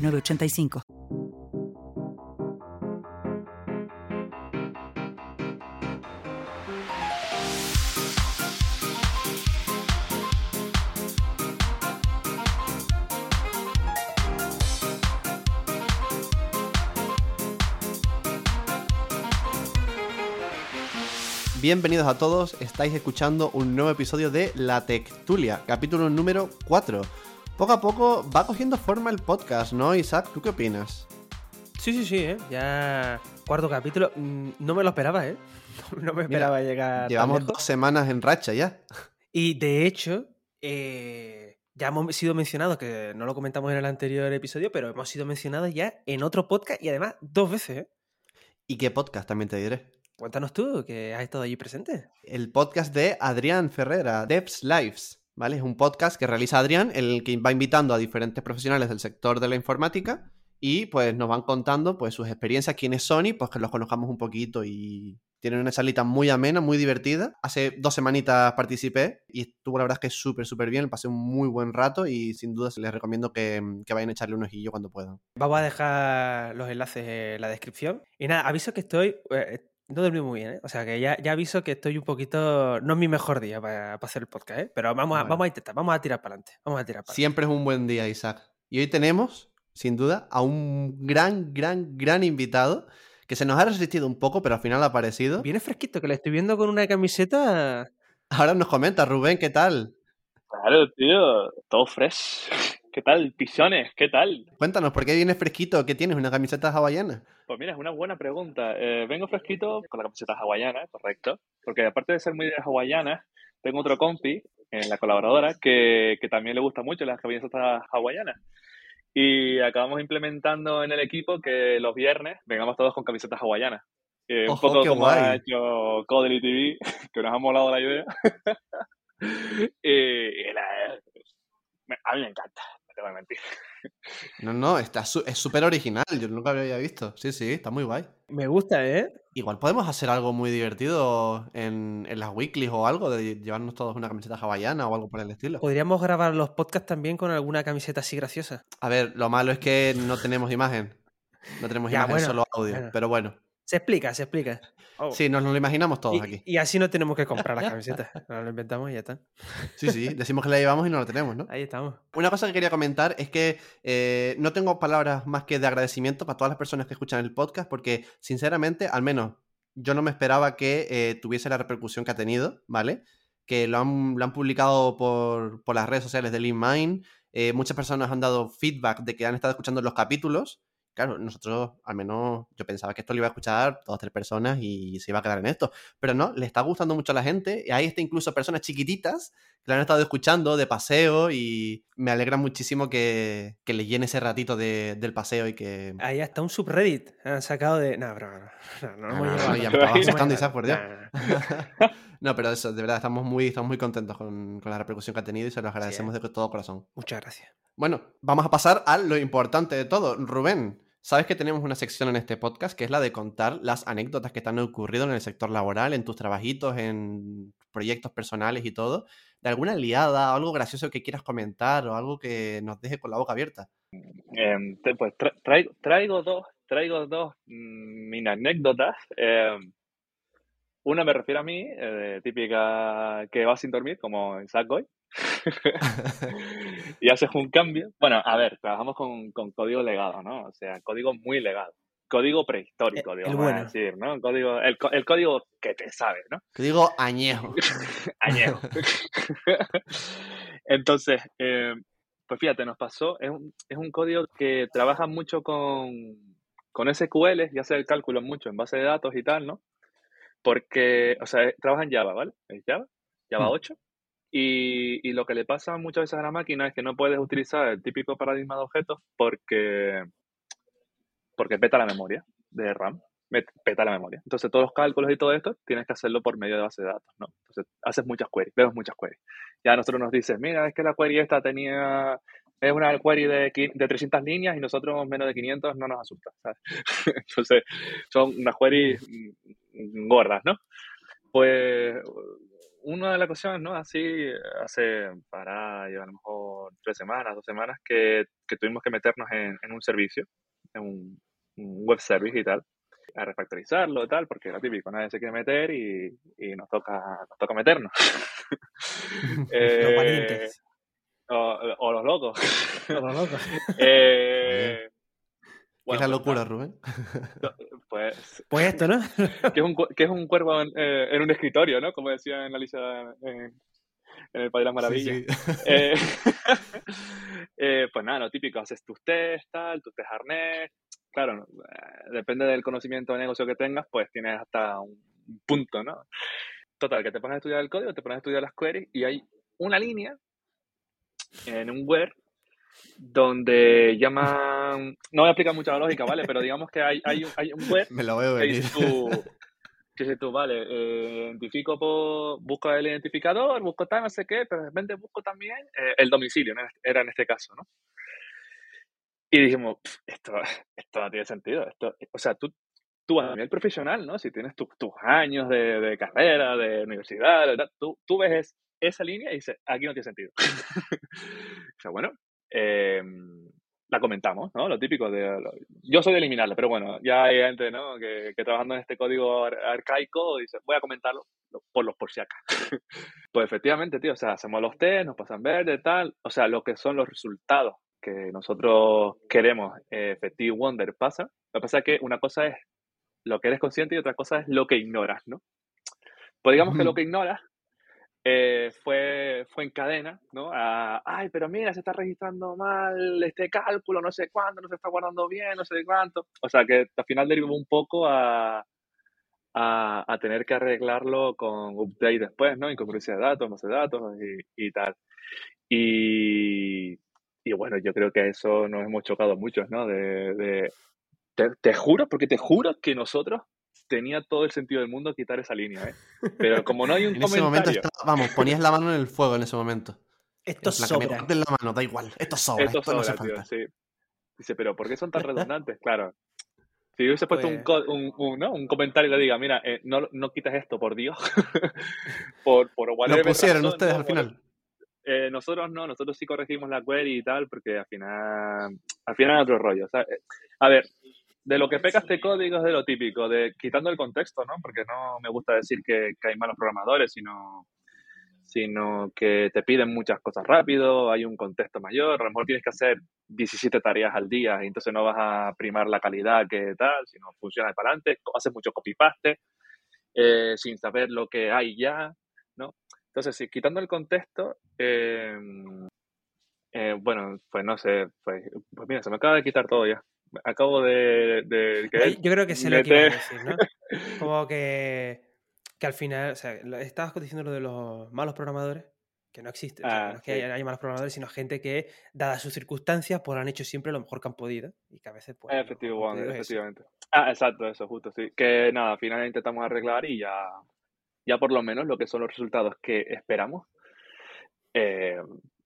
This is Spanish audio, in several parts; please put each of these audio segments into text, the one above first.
906985. Bienvenidos a todos, estáis escuchando un nuevo episodio de La Tectulia, capítulo número 4. Poco a poco va cogiendo forma el podcast, ¿no, Isaac? ¿Tú qué opinas? Sí, sí, sí, ¿eh? Ya cuarto capítulo. Mm, No me lo esperaba, ¿eh? No me esperaba llegar. tan Llevamos lejos. dos semanas en racha ya. Y de hecho, eh, ya hemos sido mencionados, que no lo comentamos en el anterior episodio, pero hemos sido mencionados ya en otro podcast y además dos veces, ¿eh? ¿Y qué podcast también te diré? Cuéntanos tú, que has estado allí presente. El podcast de Adrián Ferrera, Devs Lives, ¿vale? Es un podcast que realiza Adrián, en el que va invitando a diferentes profesionales del sector de la informática y pues nos van contando pues sus experiencias, quiénes son y pues que los conozcamos un poquito y tienen una salita muy amena, muy divertida. Hace dos semanitas participé y estuvo la verdad es que súper, súper bien, pasé un muy buen rato y sin duda les recomiendo que, que vayan a echarle un ojillo cuando puedan. Vamos a dejar los enlaces en la descripción. Y nada, aviso que estoy. eh, no dormí muy bien, ¿eh? O sea que ya, ya aviso que estoy un poquito. No es mi mejor día para, para hacer el podcast, ¿eh? Pero vamos a, Bueno. vamos a intentar, vamos a tirar para adelante. Vamos a tirar para Siempre es un buen día, Isaac. Y hoy tenemos, sin duda, a un gran, gran, gran invitado que se nos ha resistido un poco, pero al final ha aparecido. Viene fresquito, que le estoy viendo con una camiseta. Ahora nos comenta, Rubén, ¿qué tal? Claro, tío, todo fresh. ¿Qué tal, pisones? ¿Qué tal? Cuéntanos, ¿por qué vienes fresquito? ¿Qué tienes? ¿Una camiseta hawaiana? Pues mira, es una buena pregunta. Eh, vengo fresquito con la camiseta hawaiana, correcto. Porque aparte de ser muy de hawaiana, tengo otro compi, en la colaboradora, que, que también le gusta mucho las camisetas hawaianas. Y acabamos implementando en el equipo que los viernes vengamos todos con camisetas hawaianas. Eh, un poco como guay. ha hecho Codely TV, que nos ha molado la idea. y, y la- a mí me encanta, no te voy a mentir. No, no, está su- es súper original. Yo nunca lo había visto. Sí, sí, está muy guay. Me gusta, ¿eh? Igual podemos hacer algo muy divertido en, en las weeklies o algo, de llevarnos todos una camiseta hawaiana o algo por el estilo. Podríamos grabar los podcasts también con alguna camiseta así graciosa. A ver, lo malo es que no tenemos imagen. No tenemos Ya, imagen, bueno, solo audio. bueno. Pero bueno, Se explica, se explica. Oh. sí, nos lo imaginamos todos y, aquí. y así no tenemos que comprar las camisetas. Nos lo inventamos y ya está. Sí, sí, decimos que la llevamos y no la tenemos, ¿no? Ahí estamos. Una cosa que quería comentar es que eh, no tengo palabras más que de agradecimiento para todas las personas que escuchan el podcast, porque sinceramente, al menos yo no me esperaba que eh, tuviese la repercusión que ha tenido, ¿vale? Que lo han, lo han publicado por, por las redes sociales de LeanMind. eh, muchas personas han dado feedback de que han estado escuchando los capítulos. Claro, nosotros, al menos, yo pensaba que esto lo iba a escuchar dos o tres personas y se iba a quedar en esto. Pero no, le está gustando mucho a la gente. Y hay está incluso personas chiquititas que lo han estado escuchando de paseo y me alegra muchísimo que, que le llene ese ratito de- del paseo y que... Ahí hasta un subreddit han sacado de. No, pero no, no, no, No, hemos no, no, no, no. No, pero eso, de verdad, estamos muy, estamos muy contentos con, con la repercusión que ha tenido y se los agradecemos de todo corazón. Muchas gracias. Bueno, vamos a pasar a lo importante de todo. Rubén, sabes que tenemos una sección en este podcast que es la de contar las anécdotas que te han ocurrido en el sector laboral, en tus trabajitos, en proyectos personales y todo. De alguna liada, algo gracioso que quieras comentar o algo que nos deje con la boca abierta. Em, pues tra- traigo, traigo dos, traigo dos mm, anécdotas. Em, una me refiero a mí, eh, típica que va sin dormir, como Isaac hoy, y haces un cambio. Bueno, a ver, trabajamos con, con código legado, ¿no? O sea, código muy legado. Código prehistórico, El- el digamos bueno. decir, ¿no? Código, el, el código que te sabes, ¿no? Que digo añejo. añejo. Entonces, eh, pues fíjate, nos pasó, es un, es un código que trabaja mucho con, con SQL y hace el cálculo mucho en base de datos y tal, ¿no? Porque, o sea, trabaja en Java, ¿vale? ¿Es Java? Java Hmm. 8. Y, y, lo que le pasa muchas veces a la máquina es que no puedes utilizar el típico paradigma de objetos porque, porque peta la memoria de RAM, peta la memoria. Entonces todos los cálculos y todo esto tienes que hacerlo por medio de base de datos, ¿no? Entonces haces muchas queries, vemos muchas queries. Ya nosotros nos dices, mira, es que la query esta tenía, es una query de, de 300 líneas y nosotros menos de 500 no nos asusta, ¿sabes? Entonces son unas queries gordas, ¿no? Pues una de las cosas, ¿no? Así, hace para, a lo mejor tres semanas, dos semanas, que, que tuvimos que meternos en, en un servicio, en un, web service y tal, a refactorizarlo y tal, porque era típico, nadie se quiere meter y, y nos, toca, nos toca meternos. eh, o, o, los locos. O los locos. eh, bueno, ¿Qué es la locura, Rubén? Pues, pues esto, ¿no? que, es un, que es un cuervo en, eh, en, un escritorio, ¿no? Como decía en la lista en, en el País de las Maravillas. Sí, sí. Eh, eh, pues nada, lo típico, haces tus test, tal, tus test arnés. Claro, eh, depende del conocimiento de negocio que tengas, pues tienes hasta un punto, ¿no? Total, que te pones a estudiar el código, te pones a estudiar las queries y hay una línea en un web donde llaman, no voy a explicar mucha lógica, ¿vale? Pero digamos que hay, hay, hay un web Me lo veo que tú, que dices tú, vale, eh, identifico por, busco el identificador, busco tal, no sé qué, pero de repente busco también eh, el domicilio, ¿no? era en este caso, ¿no? Y dijimos, esto, esto no tiene sentido, esto, o sea, tú, tú a nivel profesional, ¿no? Si tienes tus años de, de, carrera, de universidad, tú, tú ves esa línea y dices, aquí no tiene sentido. o sea, bueno, eh, la comentamos, ¿no? Lo típico de... Lo, yo soy de eliminarla, pero bueno, ya hay gente, ¿no? Que, que trabajando en este código ar arcaico dice, voy a comentarlo por los por si acá. pues efectivamente, tío, o sea, hacemos los test, nos pasan verde, tal, o sea, lo que son los resultados que nosotros queremos, eh, Wonder pasa. Lo que pasa es que una cosa es lo que eres consciente y otra cosa es lo que ignoras, ¿no? Pues digamos que lo que ignoras eh, fue, fue en cadena, ¿no? A, ay, pero mira, se está registrando mal este cálculo, no sé cuándo, no se está guardando bien, no sé cuánto. O sea, que al final derivó un poco a, a, a tener que arreglarlo con update después, ¿no? Incongruencia de datos, base de datos y, y tal. Y, y, bueno, yo creo que eso nos hemos chocado muchos, ¿no? De, de te, te juro, porque te juro que nosotros tenía todo el sentido del mundo quitar esa línea, ¿eh? Pero como no hay un en comentario... ese momento estaba, vamos, ponías la mano en el fuego en ese momento. Esto la sobra. De la mano, da igual. Esto sobra. Esto, esto sobra, no tío, falta. sí. Dice, pero ¿por qué son tan redundantes? Claro. Si hubiese puesto Pues- un, co- un, un, ¿no? un comentario y le diga, mira, eh, no, no quites esto, por Dios. por, por Lo pusieron razón, ustedes ¿no? al Por- final. Eh, nosotros no, nosotros sí corregimos la query y tal, porque al final, al final es otro rollo. ¿sabes? A ver, de lo que peca este código es de lo típico, de quitando el contexto, ¿no? Porque no me gusta decir que, que hay malos programadores, sino, sino que te piden muchas cosas rápido, hay un contexto mayor, a lo mejor tienes que hacer 17 tareas al día y entonces no vas a primar la calidad que tal, sino funciona para adelante, haces mucho copy-paste eh, sin saber lo que hay ya, ¿no? Entonces, sí, quitando el contexto, eh, eh, bueno, pues no sé, pues, pues mira, se me acaba de quitar todo ya. Acabo de, de Yo creo que sé lo que ibas a decir, ¿no? Como que, que al final, o sea, estabas diciendo lo de los malos programadores, que no existe, o sea, Ah, no es que sí. haya, malos programadores, sino gente que, dadas sus circunstancias, pues han hecho siempre lo mejor que han podido y que a veces, pues, Efectivo, han es eso. efectivamente. Ah, exacto, eso, justo, sí. Que nada, al final intentamos arreglar y ya, ya por lo menos lo que son los resultados que esperamos, eh,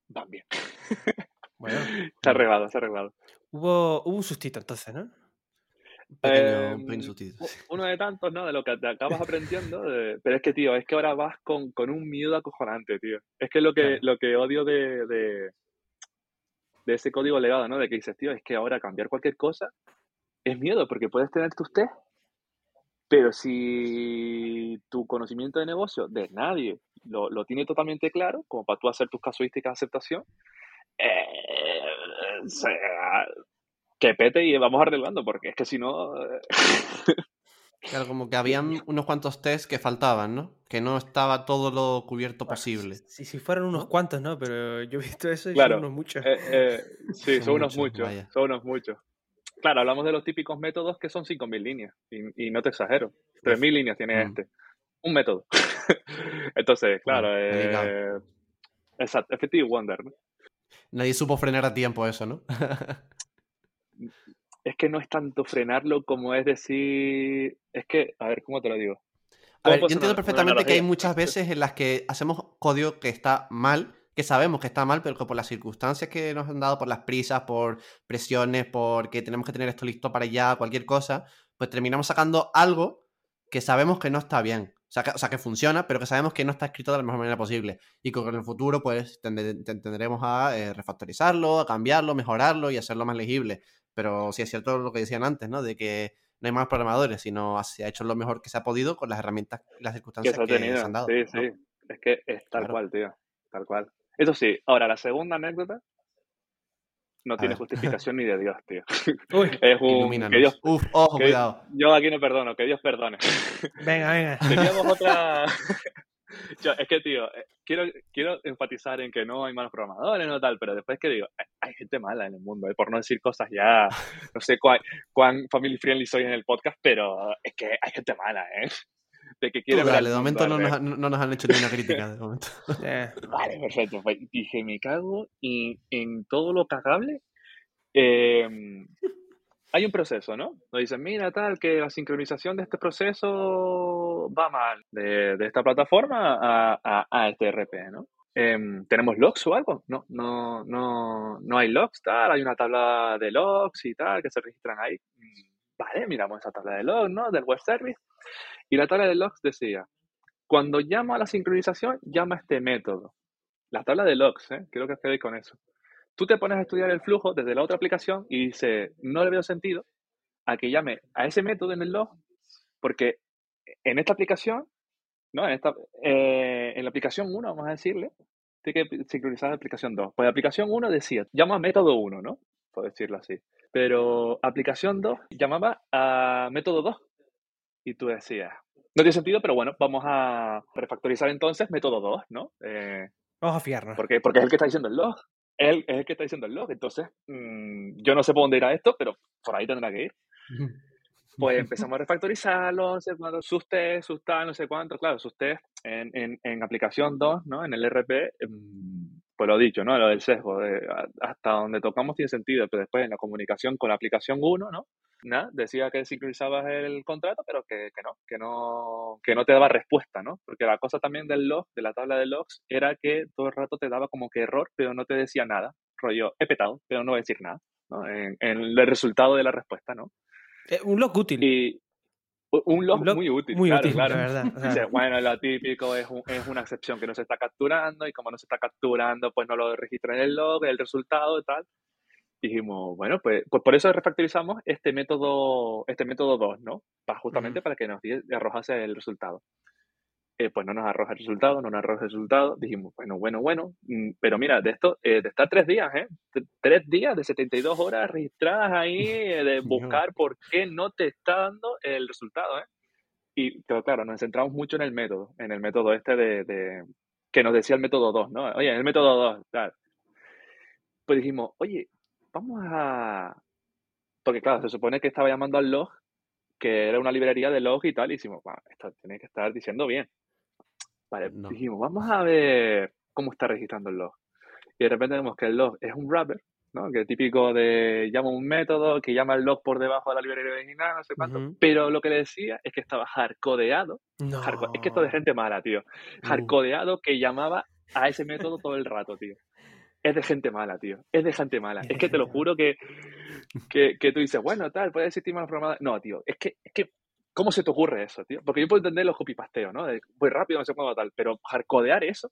van bien. Bueno, Está arreglado, está arreglado. Hubo, hubo un sustito entonces, ¿no? Un pequeño, Eh, un pequeño sustituto. u- uno de tantos, ¿no? De lo que te acabas aprendiendo. de- Pero es que, tío, es que ahora vas con, con un miedo acojonante, tío. Es que lo que, Claro. lo que odio de, de, de ese código legado, ¿no? De que dices, tío, es que ahora cambiar cualquier cosa es miedo, porque puedes tener tus test, pero si tu conocimiento de negocio de nadie lo, lo tiene totalmente claro, como para tú hacer tus casuísticas de aceptación, eh, o sea, que pete y vamos arreglando, porque es que si no... eh, Claro, como que habían unos cuantos tests que faltaban, ¿no? Que no estaba todo lo cubierto Bueno, posible. Si, si fueran unos ¿No? cuantos, ¿no? Pero yo he visto eso y Claro. son unos muchos. Eh, eh, sí, Son son unos muchos, son unos muchos. Claro, hablamos de los típicos métodos que son 5.000 líneas, y, y no te exagero, 3.000 líneas tiene Mm. este. Un método. Entonces, claro, Bueno, eh. Exacto, Effective Wonder. ¿no? Nadie supo frenar a tiempo eso, ¿no? es que no es tanto frenarlo como es decir. Es que, a ver, ¿cómo te lo digo? A ver, yo ¿Cómo puedo entiendo perfectamente que hay muchas veces en las que hacemos código que está mal, que sabemos que está mal, pero que por las circunstancias que nos han dado, por las prisas, por presiones, porque tenemos que tener esto listo para ya, cualquier cosa, pues terminamos sacando algo que sabemos que no está bien. O sea, que, o sea, que funciona, pero que sabemos que no está escrito de la mejor manera posible. Y que en el futuro, pues, tendremos a eh, refactorizarlo, a cambiarlo, mejorarlo y hacerlo más legible. Pero sí es cierto lo que decían antes, ¿no? De que no hay más programadores, sino se ha hecho lo mejor que se ha podido con las herramientas y las que circunstancias que, se han dado. sí, ¿no? sí. Es que es tal Claro. cual, tío. Tal cual. Eso sí, ahora la segunda anécdota no A tiene ver. justificación ni de Dios, tío. Uy, Es un. Que Dios, Uf, ojo, que- cuidado. yo aquí no perdono, que Dios perdone. venga, venga. Teníamos otra. Yo, es que, tío, eh, quiero, quiero enfatizar en que no hay malos programadores, no tal, pero después que digo, hay, hay gente mala en el mundo, eh, por no decir cosas ya, no sé cuán, cuán family friendly soy en el podcast, pero es que hay gente mala, ¿eh? De que Tú quiere ver dale, al de momento no nos, no- han hecho ni una crítica. De momento. Eh, Vale, perfecto. Pues dije, me cago en, en todo lo cagable. Eh, hay un proceso, ¿no? Nos dicen, mira, tal, que la sincronización de este proceso va mal de, de esta plataforma a, a, a este RP, ¿no? Em, ¿Tenemos logs o algo? No, no, no, no hay logs, tal. Hay una tabla de logs y tal que se registran ahí. Vale, miramos esa tabla de logs, ¿no? Del web service. Y la tabla de logs decía, cuando llama a la sincronización, llama a este método. La tabla de logs, ¿eh? quiero que quedéis con eso. Tú te pones a estudiar el flujo desde la otra aplicación y dices, no le veo sentido a que llame a ese método en el log, porque en esta aplicación, ¿no? En, esta, eh, en la aplicación 1, vamos a decirle, tiene que sincronizar la aplicación 2. Pues la aplicación 1 decía, llama a método 1, ¿no? Por decirlo así. Pero aplicación 2 llamaba a método 2. Y tú decías, no tiene sentido, pero bueno, vamos a refactorizar entonces método 2, ¿no? Eh, vamos a fiarnos. porque, porque es el que está diciendo el log. Él es el que está diciendo el log. Entonces, mm, yo no sé por dónde irá esto, pero por ahí tendrá que ir. Pues empezamos a refactorizarlo, no sé cuánto, sus test, sus tal, no sé cuánto. Claro, sus test en, en, en aplicación 2, ¿no? En el RP, mm, pues lo dicho, ¿no? Lo del sesgo. de hasta donde tocamos tiene sentido, pero después en la comunicación con la aplicación 1, ¿no? Nada, decía que sincronizabas el contrato, pero que, que no, que no, que no te daba respuesta, ¿no? Porque la cosa también del log, de la tabla de logs, era que todo el rato te daba como que error, pero no te decía nada. Rollo, he petado, pero no voy a decir nada, ¿no? En, en el resultado de la respuesta, ¿no? Eh, un log útil. Y un log, Un log muy útil, muy claro, útil, claro. la verdad. O sea, Dice, bueno, lo típico es, un- es una excepción que no se está capturando y como no se está capturando, pues no lo registra en el log, el resultado y tal. Dijimos, bueno, pues, pues por eso refactorizamos este método, este método 2, ¿no? Para, justamente para que nos arrojase el resultado. Eh, pues no nos arroja el resultado, no nos arroja el resultado. Dijimos, bueno, bueno, bueno. mm, Pero mira, de esto, eh, de estar tres días, ¿eh? Tres días de 72 horas registradas ahí, eh, de buscar por qué no te está dando el resultado, ¿eh? Y claro, nos centramos mucho en el método, en el método este de, de- que nos decía el método 2, ¿no? Oye, el método 2, tal. Pues dijimos, oye, vamos a... Porque claro, se supone que estaba llamando al log, que era una librería de log y tal, y dijimos, bueno, esto tiene que estar diciendo bien. Vale, No. dijimos, vamos a ver cómo está registrando el log. Y de repente vemos que el log es un wrapper, ¿no? Que es típico de llama un método que llama el log por debajo de la librería original, no sé cuánto. Pero lo que le decía es que estaba hardcodeado. no. Es que esto es de gente mala, tío. Uh. Hardcodeado que llamaba a ese método todo el rato, tío. Es de gente mala, tío. Es de gente mala. Es que te lo juro que, que, que tú dices, bueno, tal, puede existir malos programadores. No, tío, es que, es que, ¿cómo se te ocurre eso, tío? Porque yo puedo entender los copypasteos, ¿no? De, muy rápido, no sé cuándo tal, pero hardcodear eso,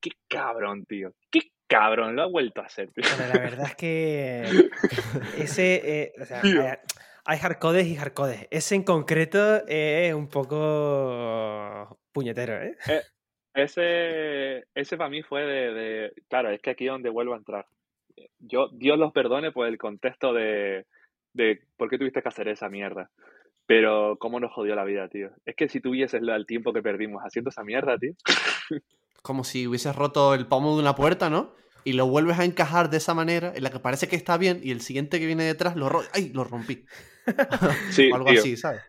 qué cabrón, tío. Qué cabrón, lo ha vuelto a hacer, tío. Bueno, la verdad es que ese, eh, o sea, hay, hay hardcodes y hardcodes. Ese en concreto es un poco puñetero, ¿eh? Ese, ese para mí fue de, de- Claro, es que aquí es donde vuelvo a entrar. Yo, Dios los perdone por el contexto de, de por qué tuviste que hacer esa mierda. Pero cómo nos jodió la vida, tío. Es que si tuvieses el tiempo que perdimos haciendo esa mierda, tío. Como si hubieses roto el pomo de una puerta, ¿no? Y lo vuelves a encajar de esa manera, en la que parece que está bien, y el siguiente que viene detrás lo ro ¡Ay! Lo rompí. Sí, o algo tío. así, ¿sabes?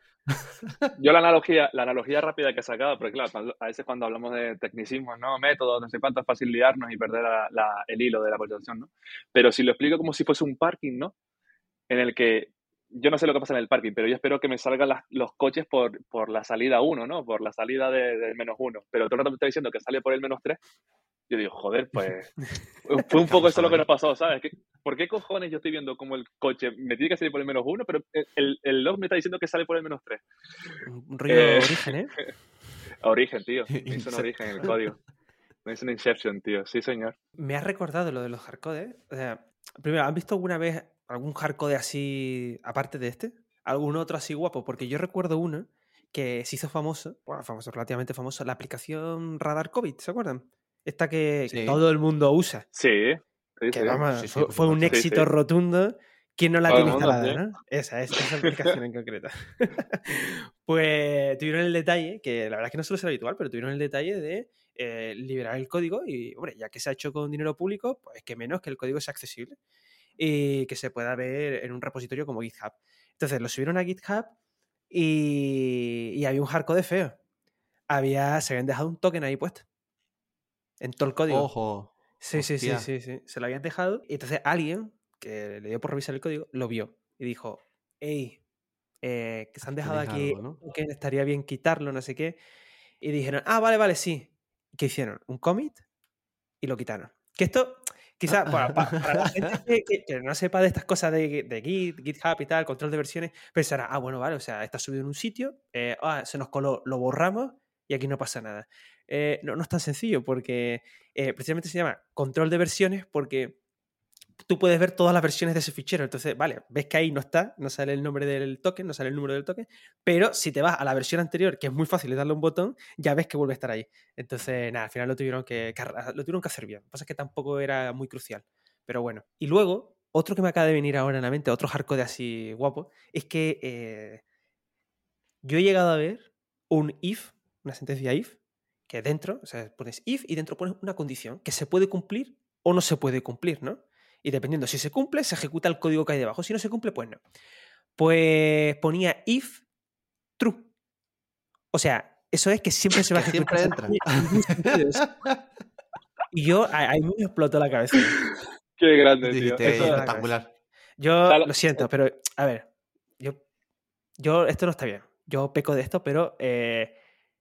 Yo la analogía, la analogía rápida que he sacado, pero claro, a veces cuando hablamos de tecnicismos, ¿no? Métodos, no sé cuánto, es fácil liarnos y perder la- la- el hilo de la conversación, ¿no? Pero si lo explico como si fuese un parking, ¿no? En el que yo no sé lo que pasa en el parking, pero yo espero que me salgan las- los coches por, por la salida 1, ¿no? Por la salida de- del menos 1. Pero todo el rato me está diciendo que sale por el menos 3. Yo digo, joder, pues fue un poco eso lo que nos pasó, ¿sabes? ¿Qué- ¿Por qué cojones yo estoy viendo como el coche me tiene que salir por el menos 1, pero el, el, el log me está diciendo que sale por el menos 3? Un rollo Eh, origen, ¿eh? Origen, tío. Me hizo un origen en el código. Me hizo un Inception, tío. Sí, señor. Me has recordado lo de los hardcodes. O sea, primero, ¿han visto alguna vez algún hardcode así, aparte de este? ¿Algún otro así guapo? Porque yo recuerdo uno que se hizo famoso, bueno, famoso, relativamente famoso, la aplicación Radar COVID, ¿se acuerdan? Esta que, Sí. todo el mundo usa. Sí. sí, Que sí. vamos, fue, un éxito rotundo. ¿Quién no la Todo tiene instalada, no? Esa, es, esa aplicación en concreto. pues tuvieron el detalle, que la verdad es que no suele ser habitual, pero tuvieron el detalle de eh, liberar el código y, hombre, ya que se ha hecho con dinero público, pues que menos que el código sea accesible y que se pueda ver en un repositorio como GitHub. Entonces lo subieron a GitHub y, y había un hardcode feo. Había, se habían dejado un token ahí puesto. En todo el código. Ojo. Sí, sí, sí, sí, sí. Se lo habían dejado. Y entonces alguien que le dio por revisar el código lo vio y dijo: Hey, eh, que se han dejado aquí algo, ¿no? que estaría bien quitarlo, no sé qué. Y dijeron: Ah, vale, vale, sí. ¿Qué hicieron? Un commit y lo quitaron. Que esto, quizás, para, para- para la gente que, que- que no sepa de estas cosas de, de Git, GitHub y tal, control de versiones, pensará: Ah, bueno, vale, o sea, está subido en un sitio, eh, ah, se nos coló, lo borramos y aquí no pasa nada. Eh, no, no es tan sencillo porque eh, precisamente se llama control de versiones porque tú puedes ver todas las versiones de ese fichero. Entonces, vale, ves que ahí no está, no sale el nombre del token, no sale el número del token, pero si te vas a la versión anterior, que es muy fácil de darle un botón, ya ves que vuelve a estar ahí. Entonces, nada, al final lo tuvieron que, lo tuvieron que hacer bien. Lo que pasa es que tampoco era muy crucial. Pero bueno. Y luego, otro que me acaba de venir ahora en la mente, otro hardcode así guapo, es que eh, yo he llegado a ver un if, una sentencia if, que dentro, o sea, pones if y dentro pones una condición que se puede cumplir o no se puede cumplir, ¿no? Y dependiendo si se cumple, se ejecuta el código que hay debajo. Si no se cumple, pues no. Pues ponía if true. O sea, eso es que siempre se va a ejecutar. siempre eso. Y yo, ahí me explotó la cabeza. Qué grande, tío. Dijiste, Eso- espectacular. Yo lo siento, pero a ver, yo, yo esto no está bien. Yo peco de esto, pero eh,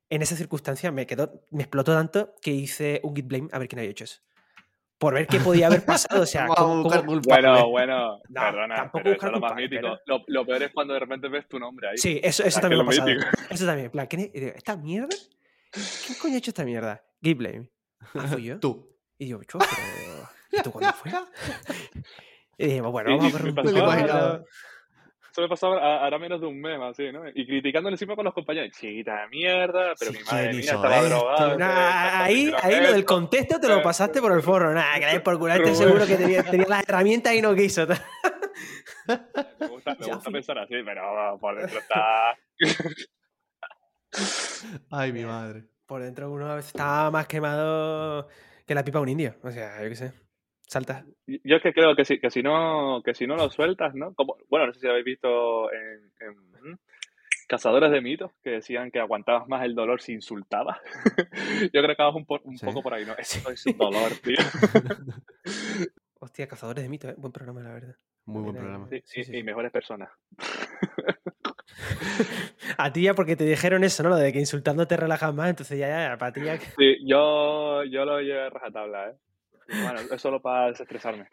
en esa circunstancia me quedó, me explotó tanto que hice un git blame a ver quién había hecho eso. Por ver qué podía haber pasado. O sea, cómo- cómo-. Bueno, bueno, No, perdona, tampoco pero eso buscar es lo más mítico. pero- Lo, lo peor es cuando de repente ves tu nombre ahí. Sí, eso, eso Ah, también me que ha lo pasado. mítico. Eso también. en plan, digo, ¿esta mierda? ¿Quién coño ha hecho esta mierda? Git blame. Ah, fui yo. Tú. Y yo, "Chu, pero. ¿Y tú cuándo fue? Y dijimos, bueno, vamos a correr un poco. Eso me pasaba a- ahora menos de un mes, así, ¿no? Y criticándole encima con los compañeros. Chiquita de mierda, pero Sí, mi madre ¿quién mía estaba esto? drogada. Nah, ahí, ahí lo del contexto te lo pasaste por el forro. Nada, que la por Rubén. seguro que tenía, tenía las herramientas y no quiso. Me gusta, me gusta pensar así, pero por dentro está. Ay, mi madre. Por dentro uno a veces estaba más quemado que la pipa de un indio. O sea, yo qué sé. Salta. Yo es que creo que si, que si no que si no lo sueltas, ¿no? Como, bueno, no sé si habéis visto en, en. Cazadores de mitos que decían que aguantabas más el dolor si insultabas. Yo creo que vas un, po- un Sí. poco por ahí, ¿no? Esto es un dolor, tío. Hostia, cazadores de mitos, ¿eh? Buen programa, la verdad. Muy buen programa. Sí, Sí, y, sí, y sí. mejores personas. A ti ya porque te dijeron eso, ¿no? Lo de que insultando te relajas más, entonces ya, ya, ya, para ti ya... Sí, yo, yo lo llevo a rajatabla, ¿eh? Bueno, es solo para desestresarme.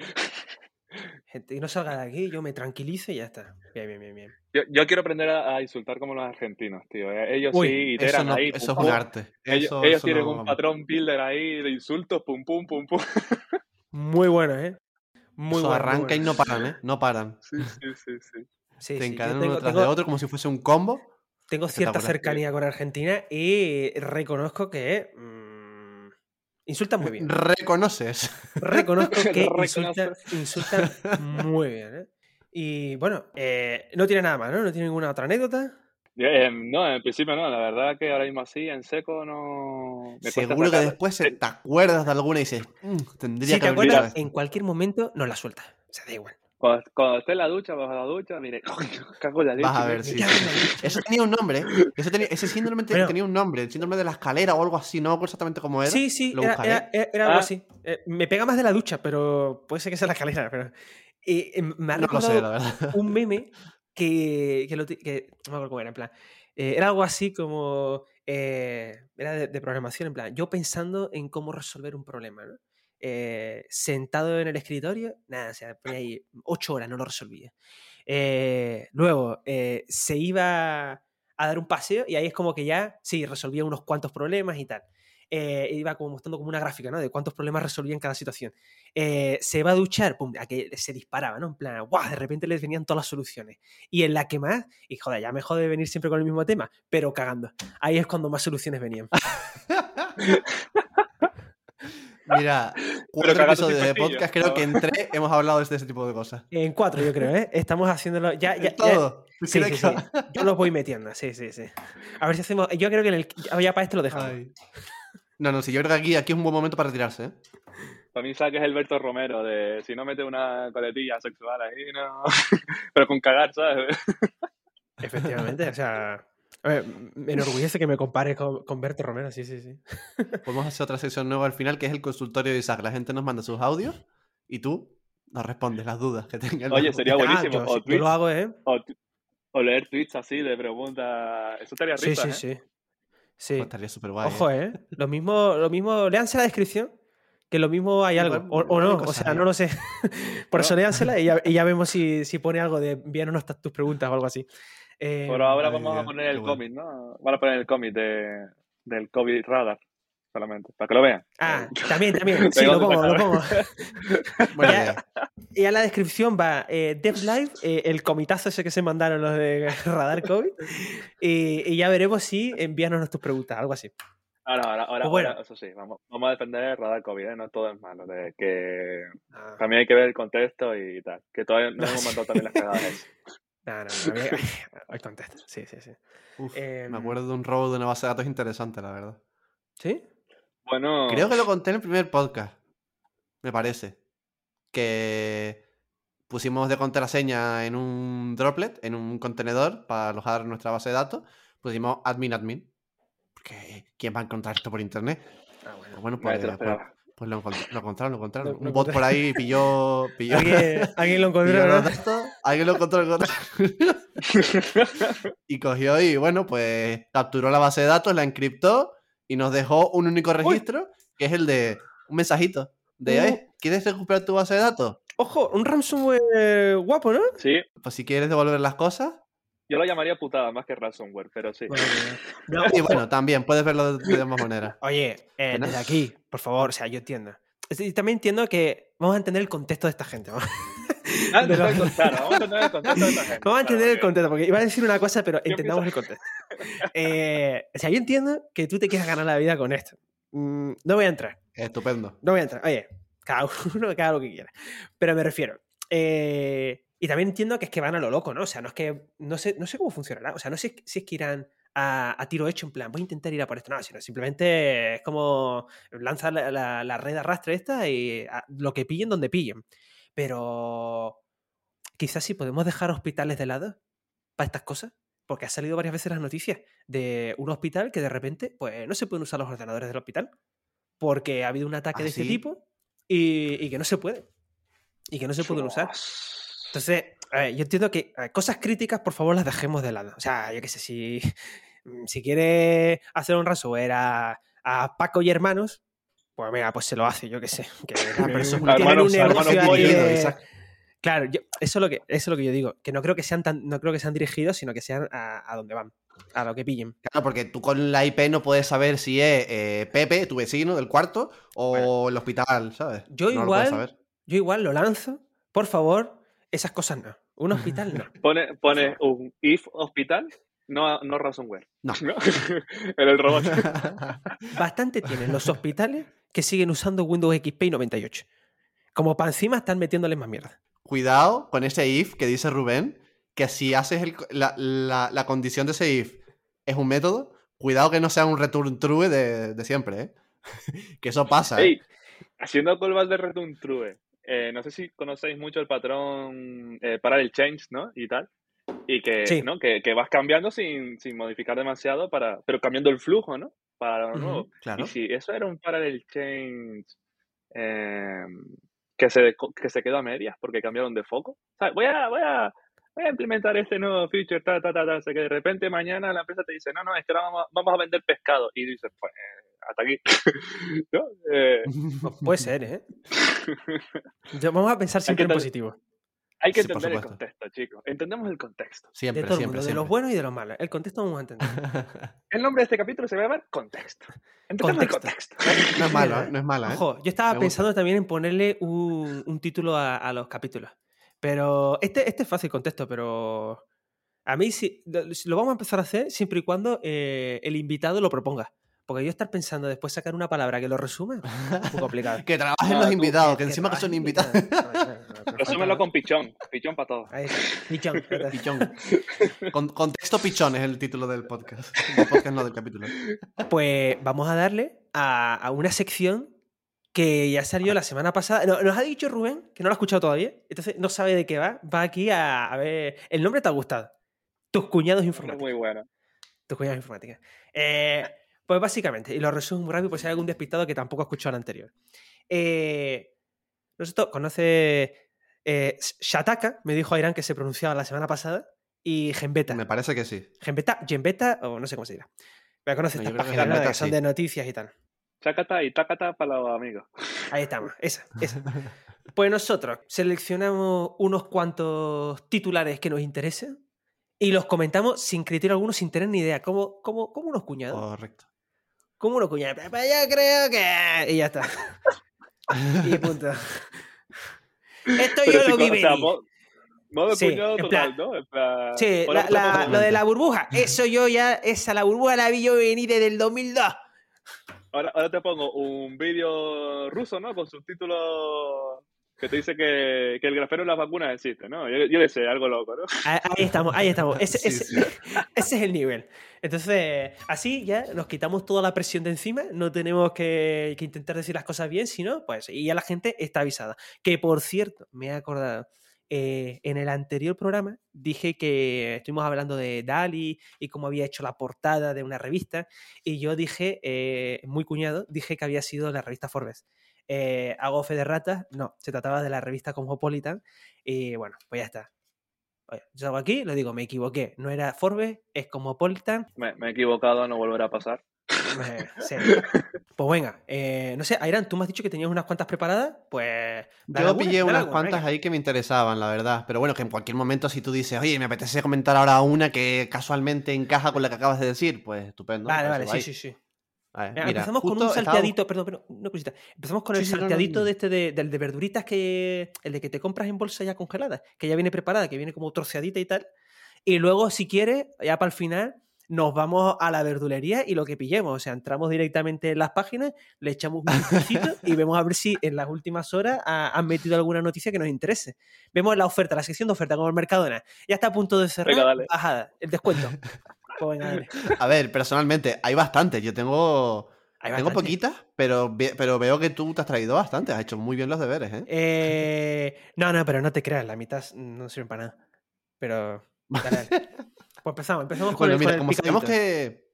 Gente, y no salga de aquí, yo me tranquilizo y ya está. Bien, bien, bien, bien. Yo, yo quiero aprender a, a insultar como los argentinos, tío. ¿eh? Ellos Uy, sí Eso, iteran no, ahí. eso pum, es un arte. Ellos, Eso- ellos eso tienen no- un patrón builder ahí de insultos, pum, pum, pum, pum. Muy bueno, ¿eh? Muy eso bueno. muy arranca y no paran, ¿eh? No paran. Sí, sí, sí, sí. Sí, Te sí, encadenan uno tras tengo- de otro como si fuese un combo. tengo cierta cercanía con Argentina y reconozco que mm, insultan muy bien. Reconoces. Reconozco que insultan, insultan muy bien, ¿eh? Y bueno, eh, no tiene nada más, ¿no? No tiene ninguna otra anécdota. Eh, no, en principio no. La verdad que ahora mismo así, en seco, no. me Seguro que después se- te acuerdas de alguna y dices, "Mm, tendría Si que te acuerdas, esto". en cualquier momento nos la sueltas. O sea, da igual. Cuando, cuando esté en la ducha, bajo la ducha, mire, cago en la leche. Vas a ver, sí. Eso tenía un nombre. ¿eh? Eso tenía- ese síndrome Bueno. tenía un nombre. El síndrome de la escalera o algo así. No me acuerdo exactamente cómo era. Sí, sí, Lo era, era- era- algo Ah. así. Eh, me pega más de la ducha, pero puede ser que sea la escalera. Pero... eh, eh, me ha No lo recordado sé, la verdad. un meme que, que, lo ti- que- no me acuerdo cómo era, en plan. eh, era algo así como. eh, era de, de programación, en plan. Yo pensando en cómo resolver un problema, ¿no? Eh, sentado en el escritorio, nada, o sea, ponía ahí ocho horas, no lo resolvía. Eh, luego eh, se iba a dar un paseo y ahí es como que ya, sí, resolvía unos cuantos problemas y tal. Iba como mostrando como una gráfica, ¿no? De cuántos problemas resolvía en cada situación. Se va a duchar, pum, a que se disparaba, ¿no? En plan, ¡guau! De repente les venían todas las soluciones. Y en la que más, y joder, ya me jode venir siempre con el mismo tema, pero cagando. Ahí es cuando más soluciones venían. Mira, cuatro episodios de podcast, creo que en tres hemos hablado de ese tipo de cosas. En cuatro, yo creo, ¿eh? Estamos haciéndolo. Ya, ya, En ya- todo. Sí, ¿Crees sí, que? Yo los voy metiendo, sí, sí, sí. A ver si hacemos. Yo creo que en el. Ya para esto lo dejamos. Ay. No, no, sí, yo creo que aquí, aquí es un buen momento para retirarse, ¿eh? Para mí saques el Berto Romero de si no mete una coletilla sexual ahí, no. Pero con cagar, ¿sabes? Efectivamente, o sea. Ver, me enorgullece que me compares con, con Berto Romero, sí, sí, sí. Podemos hacer otra sección nueva al final, que es el consultorio de Isaac. La gente nos manda sus audios y tú nos respondes las dudas que tengan. Oye, sería Ah, buenísimo. yo, o, sí, yo tweets, lo hago, ¿eh? o, o leer tweets así de preguntas. Eso estaría Sí, risa, sí, ¿eh? sí. Sí. Pues estaría súper guay. Ojo, ¿eh? Lo mismo, lo mismo, léanse la descripción, que lo mismo hay algo. O, o no, o sea, no lo sé. Por eso No. léansela y ya, y ya vemos si, si pone algo de envíanos tus tus preguntas o algo así. Eh, Pero ahora Ay, vamos a poner el bueno. cómic, ¿no? Van a poner el cómic de, del COVID Radar solamente, para que lo vean. Ah, también, también. Sí, lo pongo, lo pongo. Ya-. Y a la descripción va eh, Dev Live, eh, el comitazo ese que se mandaron los de Radar COVID. Y, y ya veremos si envíanos tus preguntas, algo así. Ahora, ahora, ahora, Pues bueno. ahora, eso sí, vamos, vamos a defender el radar COVID, ¿eh? no todo es malo, de que Ah, también hay que ver el contexto y tal, que todavía no No, hemos sí. mandado también las cagadas. No, no, no, había- hay contexto. Sí, sí, sí. Uf, Em, Me acuerdo de un robo de una base de datos interesante, la verdad. ¿Sí? Bueno, Creo que lo conté en el primer podcast. Me parece. Que pusimos de contraseña en un droplet, en un contenedor para alojar nuestra base de datos. Pusimos admin admin. Porque ¿quién va a encontrar esto por internet? Ah, bueno. Pues bueno, pues, te lo pues- lo, encont- lo encontraron, lo encontraron. Lo- lo un bot por ahí pilló. pilló, ¿Alguien, alguien lo encontró, pilló ¿no? Alguien lo encontró, lo encontró. y cogió y bueno, pues capturó la base de datos, la encriptó y nos dejó un único registro, que es el de un mensajito. De, Uh. "Eh, ¿quieres recuperar tu base de datos? Ojo, un ransomware guapo, ¿no? Sí, Pues si quieres devolver las cosas. Yo lo llamaría putada más que ransomware, pero sí. No, Y bueno, también puedes verlo de, de ambas maneras. Oye, eh, ¿No? desde aquí, por favor, o sea, yo entiendo. Y también entiendo que vamos a entender el contexto de esta gente. Vamos, Ah, de no, lo- claro, vamos a entender el contexto de esta gente. vamos a entender claro, el contexto, porque iba a decir una cosa, pero entendamos el contexto. Eh, o sea, yo entiendo que tú te quieras ganar la vida con esto. Mm, no voy a entrar. Estupendo. No voy a entrar. Oye, cada uno que haga lo que quiera. Pero me refiero. eh, y también entiendo que es que van a lo loco, ¿no? O sea, no es que. No sé, no sé cómo funcionará. O sea, no sé si es que irán a, a tiro hecho, en plan, voy a intentar ir a por esto. No, sino simplemente es como lanzar la, la- la red de arrastre esta y a- lo que pillen donde pillen. Pero. Quizás sí podemos dejar hospitales de lado para estas cosas. Porque ha salido varias veces las noticias de un hospital que de repente, pues no se pueden usar los ordenadores del hospital. Porque ha habido un ataque ¿Ah, de este sí? tipo y, y que no se puede. Y que no se pueden usar. Entonces, a ver, yo entiendo que ver, cosas críticas, por favor, las dejemos de lado. O sea, yo qué sé, si, si quiere hacer un ransomware a, a Paco y hermanos, pues mira, pues se lo hace, yo qué sé. Que, hermanos- un negocio ahí de-. Claro, yo- eso, es lo que, eso es lo que yo digo. Que no creo que sean tan, no creo que sean dirigidos, sino que sean a, a donde van, a lo que pillen. Claro, porque tú con la IP no puedes saber si es eh, Pepe, tu vecino del cuarto, o el hospital, ¿sabes? Yo No lo puedes igual- saber. Yo igual lo lanzo, por favor, esas cosas no. Un hospital no. Pone, pone un if hospital, no, no ransomware. No. en el robot. Bastante tienen los hospitales que siguen usando Windows XP y 98. Como para encima están metiéndoles más mierda. Cuidado con ese if que dice Rubén, que si haces el- la, la- la condición de ese if es un método, cuidado que no sea un return true de, de siempre, ¿eh? que eso pasa. ¿eh? Haciendo colvas de Return True, eh, no sé si conocéis mucho el patrón eh, para el change, ¿no? Y tal. Y que, Sí. ¿no? que, que vas cambiando sin, sin modificar demasiado, para, pero cambiando el flujo, ¿no? Para lo nuevo. claro. Y si eso era un parallel change eh, que, se, que se quedó a medias porque cambiaron de foco. O sea, voy, a, voy, a, voy a implementar este nuevo feature, ta, ta, ta, ta. O sea, que de repente mañana la empresa te dice, no, no, es que ahora vamos, a- vamos a vender pescado. Y dices, pues, hasta aquí. ¿No? Eh, Pues puede ser, ¿eh? Yo- vamos a pensar siempre en positivo. hay que Sí, entender el contexto, chicos. Entendemos el contexto. De Siempre, todo el siempre, de los siempre. buenos y de los malos. El contexto vamos a entender. El nombre de este capítulo se va a llamar Contexto. Entendemos el Contexto. contexto. No es malo, ¿eh? No es mala, ¿eh? Ojo, yo estaba Me gusta. pensando también en ponerle un, un título a, a los capítulos. Pero este, este es fácil contexto, pero a mí sí, lo, vamos a empezar a hacer siempre y cuando eh, el invitado lo proponga. Porque yo estar pensando después sacar una palabra que lo resuma es un poco complicado. Que trabajen No, los tú, invitados, que Que encima que son invitados. Resúmelo con pichón. Pichón para todos. Ahí está. Pichón. Pichón. Con- contexto pichón es el título del podcast. Del podcast no del capítulo. Pues vamos a darle a, a una sección que ya salió la semana pasada. No, nos ha dicho Rubén, que no lo ha escuchado todavía, entonces no sabe de qué va. Va aquí a, a ver. El nombre te ha gustado. Tus cuñados informáticos. muy bueno. Tus cuñados informáticas. Eh, pues básicamente, y lo resumo muy rápido, por si hay algún despistado que tampoco ha escuchado el anterior. Eh, nosotros conoce eh, Shataka, me dijo Irán que se pronunciaba la semana pasada, y Gembeta. Me parece que sí. Gembeta, Gembeta, o no sé cómo se dirá. Pero conoce No, estas que páginas ¿no? Gembeta que son sí. de noticias y tal. Chácata y tácata para los amigos. Ahí estamos, esa, esa. Pues nosotros seleccionamos unos cuantos titulares que nos interesen y los comentamos sin criterio alguno, sin tener ni idea. Como, como, como unos cuñados. Correcto. Como unos cuñados. Pues yo creo que. Y ya está. Y punto. Esto yo lo vi modo Sí, cuñado total, plan- ¿no? En plan, Sí, la- la- lo de la burbuja. Eso yo ya. Esa, la burbuja la vi yo venir desde el 2002. Ahora, ahora te pongo un vídeo ruso, ¿no? Con subtítulos que te dice que, que el grafeno en las vacunas existe, ¿no? Yo, yo le sé, algo loco, ¿no? Ahí ahí estamos, ahí estamos. Ese, Sí, ese- sí. ese es el nivel. Entonces, así ya nos quitamos toda la presión de encima. No tenemos que, que intentar decir las cosas bien, sino, pues, y ya la gente está avisada. Que por cierto, me he acordado. Eh, en el anterior programa dije que estuvimos hablando de Dali y cómo había hecho la portada de una revista. Y yo dije, eh, muy cuñado, dije que había sido la revista Forbes. Eh, ¿Hago fe de ratas? No, se trataba de la revista Cosmopolitan. Y bueno, pues ya está. Yo salgo aquí, lo digo, me equivoqué. No era Forbes, es Cosmopolitan. Me, me he equivocado, no volverá a pasar. Sí. Pues venga, eh, no sé, Airan, tú me has dicho que tenías unas cuantas preparadas, pues... Yo alguna, pillé unas alguna, cuantas venga. ahí que me interesaban, la verdad. Pero bueno, que en cualquier momento si tú dices, oye, me apetece comentar ahora una que casualmente encaja con la que acabas de decir, pues estupendo. Vale, vale, sí, sí, sí. Mira, empezamos con un estaba salteadito, perdón, perdón, una cosita. Empezamos con Sí, el sí, no, no, salteadito de este de, del de verduritas que. El de que te compras en bolsa ya congelada, que ya viene preparada, que viene como troceadita y tal. Y luego, si quieres, ya para el final, nos vamos a la verdulería y lo que pillemos. O sea, entramos directamente en las páginas, le echamos un vistacito y vemos a ver si en las últimas horas ha- han metido alguna noticia que nos interese. Vemos la oferta, la sección de oferta como el Mercadona. Ya está a punto de cerrar. Venga, dale. Bajada, el descuento. Pues venga, dale. A ver, personalmente, hay bastantes. Yo tengo. Hay Tengo bastante. poquitas, pero, pero veo que tú te has traído bastante. Has hecho muy bien los deberes, ¿eh? Eh, no, no, pero no te creas, la mitad no sirve para nada. Pero. dale, dale. Pues empezamos, empezamos con Bueno, el, mira, con el como sabemos que.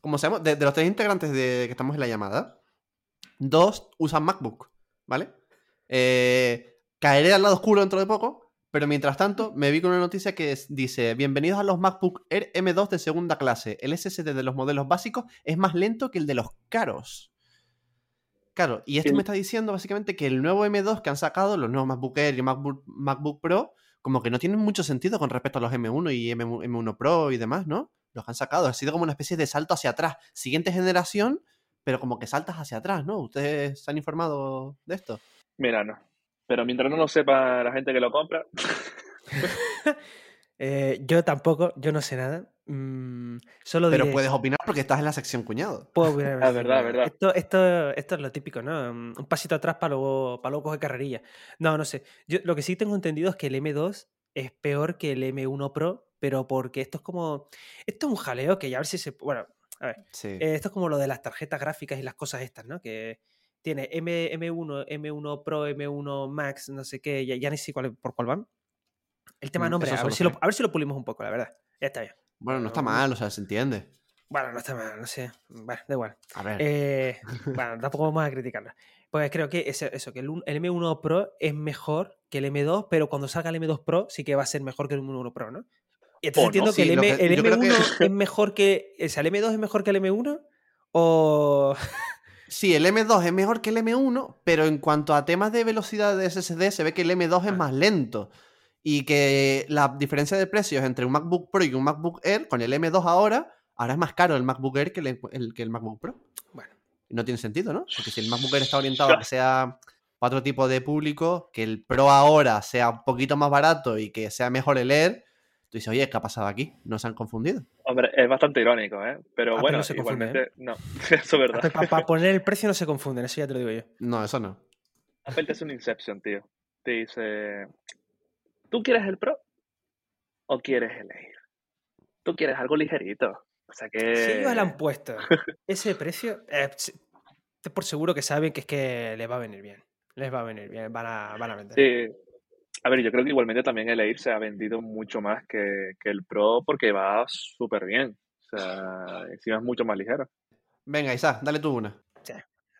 Como sabemos, de, de los tres integrantes de, que estamos en la llamada, dos usan MacBook, ¿vale? Eh, caeré al lado oscuro dentro de poco, pero mientras tanto me vi con una noticia que es- dice: Bienvenidos a los MacBook Air M2 de segunda clase. El SSD de los modelos básicos es más lento que el de los caros. Claro, y esto me está diciendo básicamente que el nuevo M2 que han sacado, los nuevos MacBook Air y MacBook, MacBook Pro, como que no tienen mucho sentido con respecto a los M1 y M, M1 Pro y demás, ¿no? Los han sacado. Ha sido como una especie de salto hacia atrás. Siguiente generación, pero como que saltas hacia atrás, ¿no? ¿Ustedes se han informado de esto? Mira, no. Pero mientras no lo sepa la gente que lo compra, Eh, yo tampoco, yo no sé nada. Mm, solo Pero diré- puedes opinar porque estás en la sección cuñado. puedo opinar, Es verdad, es verdad. Esto, esto, esto es lo típico, ¿no? Mm, Un pasito atrás para luego, para luego coger carrerilla. No, no sé. Yo lo que sí tengo entendido es que el M2 es peor que el M1 Pro, pero porque esto es como. Esto es un jaleo que ya a ver si se. Bueno, a ver. Sí. Eh, esto es como lo de las tarjetas gráficas y las cosas estas, ¿no? Que tiene M, M1, M1 Pro, M1 Max, no sé qué, ya, ya ni sé cuál, por cuál van. El tema nombre, a ver, si lo, a ver si lo pulimos un poco, la verdad. Ya está bien. Bueno, no está No, mal, o sea, se entiende. Bueno, no está mal, no sé. Bueno, da igual. A ver. Eh, bueno, tampoco vamos a criticarlo. Pues creo que eso, eso que el, el M1 Pro es mejor que el M2, pero cuando salga el M2 Pro sí que va a ser mejor que el M1 Pro, ¿no? Y entonces no, entiendo sí, que el, M, el yo creo que- M1 es mejor que. O sea, el M2 es mejor que el M1 o. Sí, el M2 es mejor que el M1, pero en cuanto a temas de velocidad de SSD, se ve que el M2 es Ah. más lento. Y que la diferencia de precios entre un MacBook Pro y un MacBook Air, con el M2 ahora, ahora es más caro el MacBook Air que el, el- que el MacBook Pro. Bueno, no tiene sentido, ¿no? Porque si el MacBook Air está orientado a que sea para otro tipo de público, que el Pro ahora sea un poquito más barato y que sea mejor el Air, tú dices, oye, ¿qué ha pasado aquí? ¿No se han confundido? Hombre, es bastante irónico, ¿eh? Pero Apple bueno, no se confunde, igualmente, no, eso es verdad. para poner el precio no se confunden, eso ya te lo digo yo. No, eso no. Apple hace un Inception, tío. Te dice, ¿tú quieres el Pro o quieres el Air? Tú quieres algo ligerito. O sea que... Si ellos le han puesto ese precio, eh, por seguro que saben que es que les va a venir bien. Les va a venir bien, van a, van a vender. Sí. A ver, yo creo que igualmente también el Air se ha vendido mucho más que, que el Pro porque va súper bien. O sea, encima es mucho más ligero. Venga, Isa, dale tú una.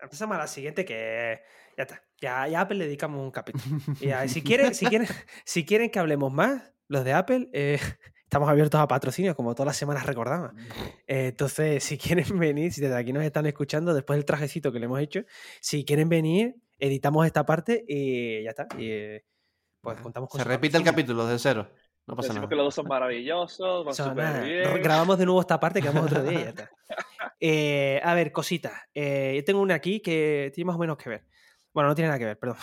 Empezamos a la siguiente que ya está. Ya, ya a Apple le dedicamos un capítulo. Y ya, si, quieren, si, quieren, si quieren que hablemos más, los de Apple, eh, estamos abiertos a patrocinios, como todas las semanas recordamos. Eh, entonces, si quieren venir, si desde aquí nos están escuchando, después del trajecito que le hemos hecho, si quieren venir, editamos esta parte y ya está. Y eh, pues contamos con Se repite el capítulo desde cero. No pasa Decimos nada. que los dos son maravillosos, van Son bien. Grabamos de nuevo esta parte, quedamos otro día y ya está. Eh, a ver, cositas. Eh, yo tengo una aquí que tiene más o menos que ver. Bueno, no tiene nada que ver, perdón.